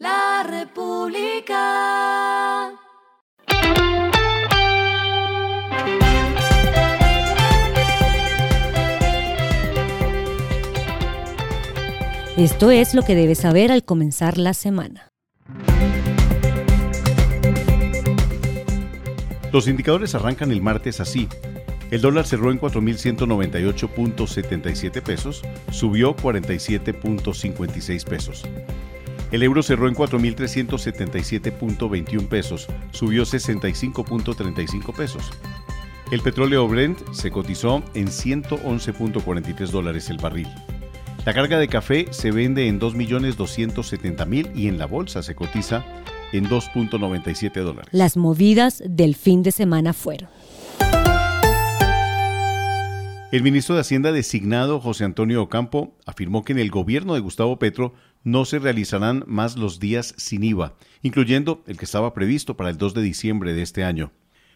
La República. Esto es lo que debes saber al comenzar la semana. Los indicadores arrancan el martes así. El dólar cerró en 4.198.77 pesos, subió 47.56 pesos. El euro cerró en 4.377.21 pesos, subió 65.35 pesos. El petróleo Brent se cotizó en 111.43 dólares el barril. La carga de café se vende en 2.270.000 y en la bolsa se cotiza en 2.97 dólares. Las movidas del fin de semana fueron. El ministro de Hacienda designado José Antonio Ocampo afirmó que en el gobierno de Gustavo Petro no se realizarán más los días sin IVA, incluyendo el que estaba previsto para el 2 de diciembre de este año.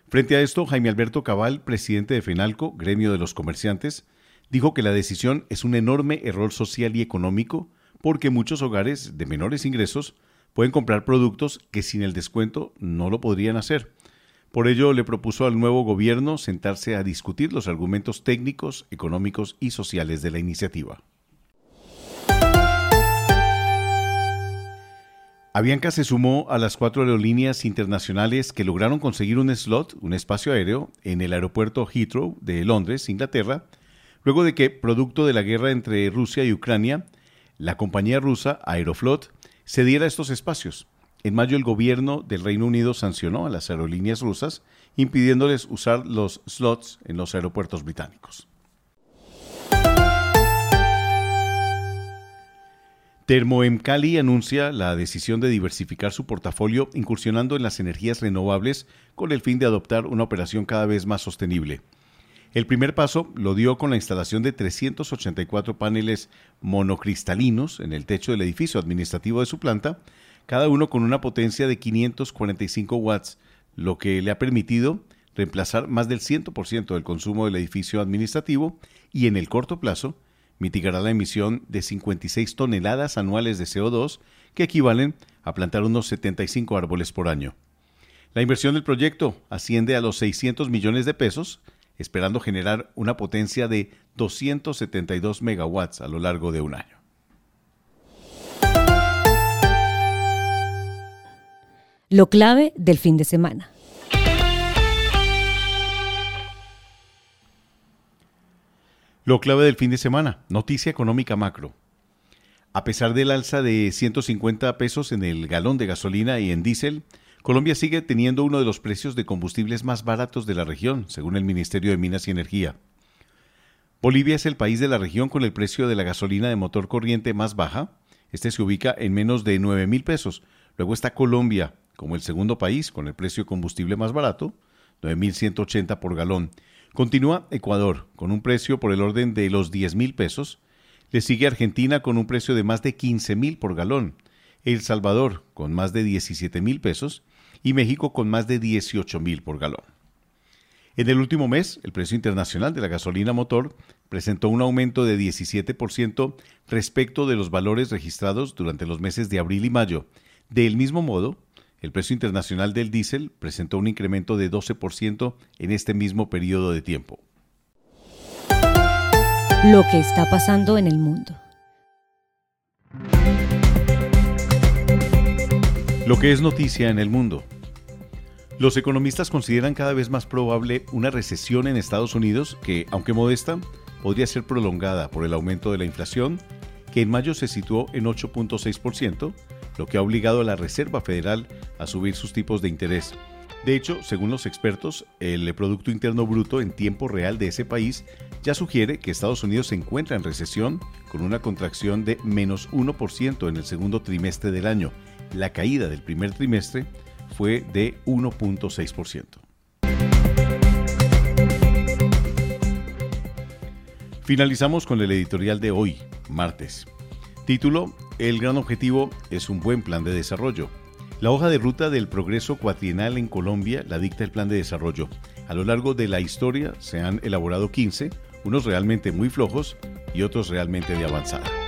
Frente a esto, Jaime Alberto Cabal, presidente de FENALCO, gremio de los comerciantes, dijo que la decisión es un enorme error social y económico porque muchos hogares de menores ingresos pueden comprar productos que sin el descuento no lo podrían hacer. Por ello, le propuso al nuevo gobierno sentarse a discutir los argumentos técnicos, económicos y sociales de la iniciativa. Avianca se sumó a las cuatro aerolíneas internacionales que lograron conseguir un slot, un espacio aéreo, en el aeropuerto Heathrow de Londres, Inglaterra, luego de que, producto de la guerra entre Rusia y Ucrania, la compañía rusa Aeroflot cediera estos espacios. En mayo el gobierno del Reino Unido sancionó a las aerolíneas rusas impidiéndoles usar los slots en los aeropuertos británicos. Termoemcali anuncia la decisión de diversificar su portafolio incursionando en las energías renovables con el fin de adoptar una operación cada vez más sostenible. El primer paso lo dio con la instalación de 384 paneles monocristalinos en el techo del edificio administrativo de su planta, cada uno con una potencia de 545 watts, lo que le ha permitido reemplazar más del 100% del consumo del edificio administrativo y en el corto plazo mitigará la emisión de 56 toneladas anuales de CO2 que equivalen a plantar unos 75 árboles por año. La inversión del proyecto asciende a los 600 millones de pesos, esperando generar una potencia de 272 megawatts a lo largo de un año. Lo clave del fin de semana. Lo clave del fin de semana, noticia económica macro. A pesar del alza de 150 pesos en el galón de gasolina y en diésel, Colombia sigue teniendo uno de los precios de combustibles más baratos de la región, según el Ministerio de Minas y Energía. Bolivia es el país de la región con el precio de la gasolina de motor corriente más baja. Este se ubica en menos de 9 mil pesos. Luego está Colombia como el segundo país con el precio de combustible más barato, 9.180 por galón. Continúa Ecuador con un precio por el orden de los 10 mil pesos. Le sigue Argentina con un precio de más de 15 mil por galón. El Salvador con más de 17 mil pesos y México con más de 18 mil por galón. En el último mes, el precio internacional de la gasolina motor presentó un aumento de 17% respecto de los valores registrados durante los meses de abril y mayo. Del mismo modo, el precio internacional del diésel presentó un incremento de 12% en este mismo periodo de tiempo. Lo que está pasando en el mundo. Lo que es noticia en el mundo. Los economistas consideran cada vez más probable una recesión en Estados Unidos que, aunque modesta, podría ser prolongada por el aumento de la inflación, que en mayo se situó en 8.6%, lo que ha obligado a la Reserva Federal a subir sus tipos de interés. De hecho, según los expertos, el Producto Interno Bruto en tiempo real de ese país ya sugiere que Estados Unidos se encuentra en recesión con una contracción de menos 1% en el segundo trimestre del año. La caída del primer trimestre fue de 1.6%. Finalizamos con el editorial de hoy, martes. Título, El gran objetivo es un buen plan de desarrollo. La hoja de ruta del progreso cuatrienal en Colombia la dicta el plan de desarrollo. A lo largo de la historia se han elaborado 15, unos realmente muy flojos y otros realmente de avanzada.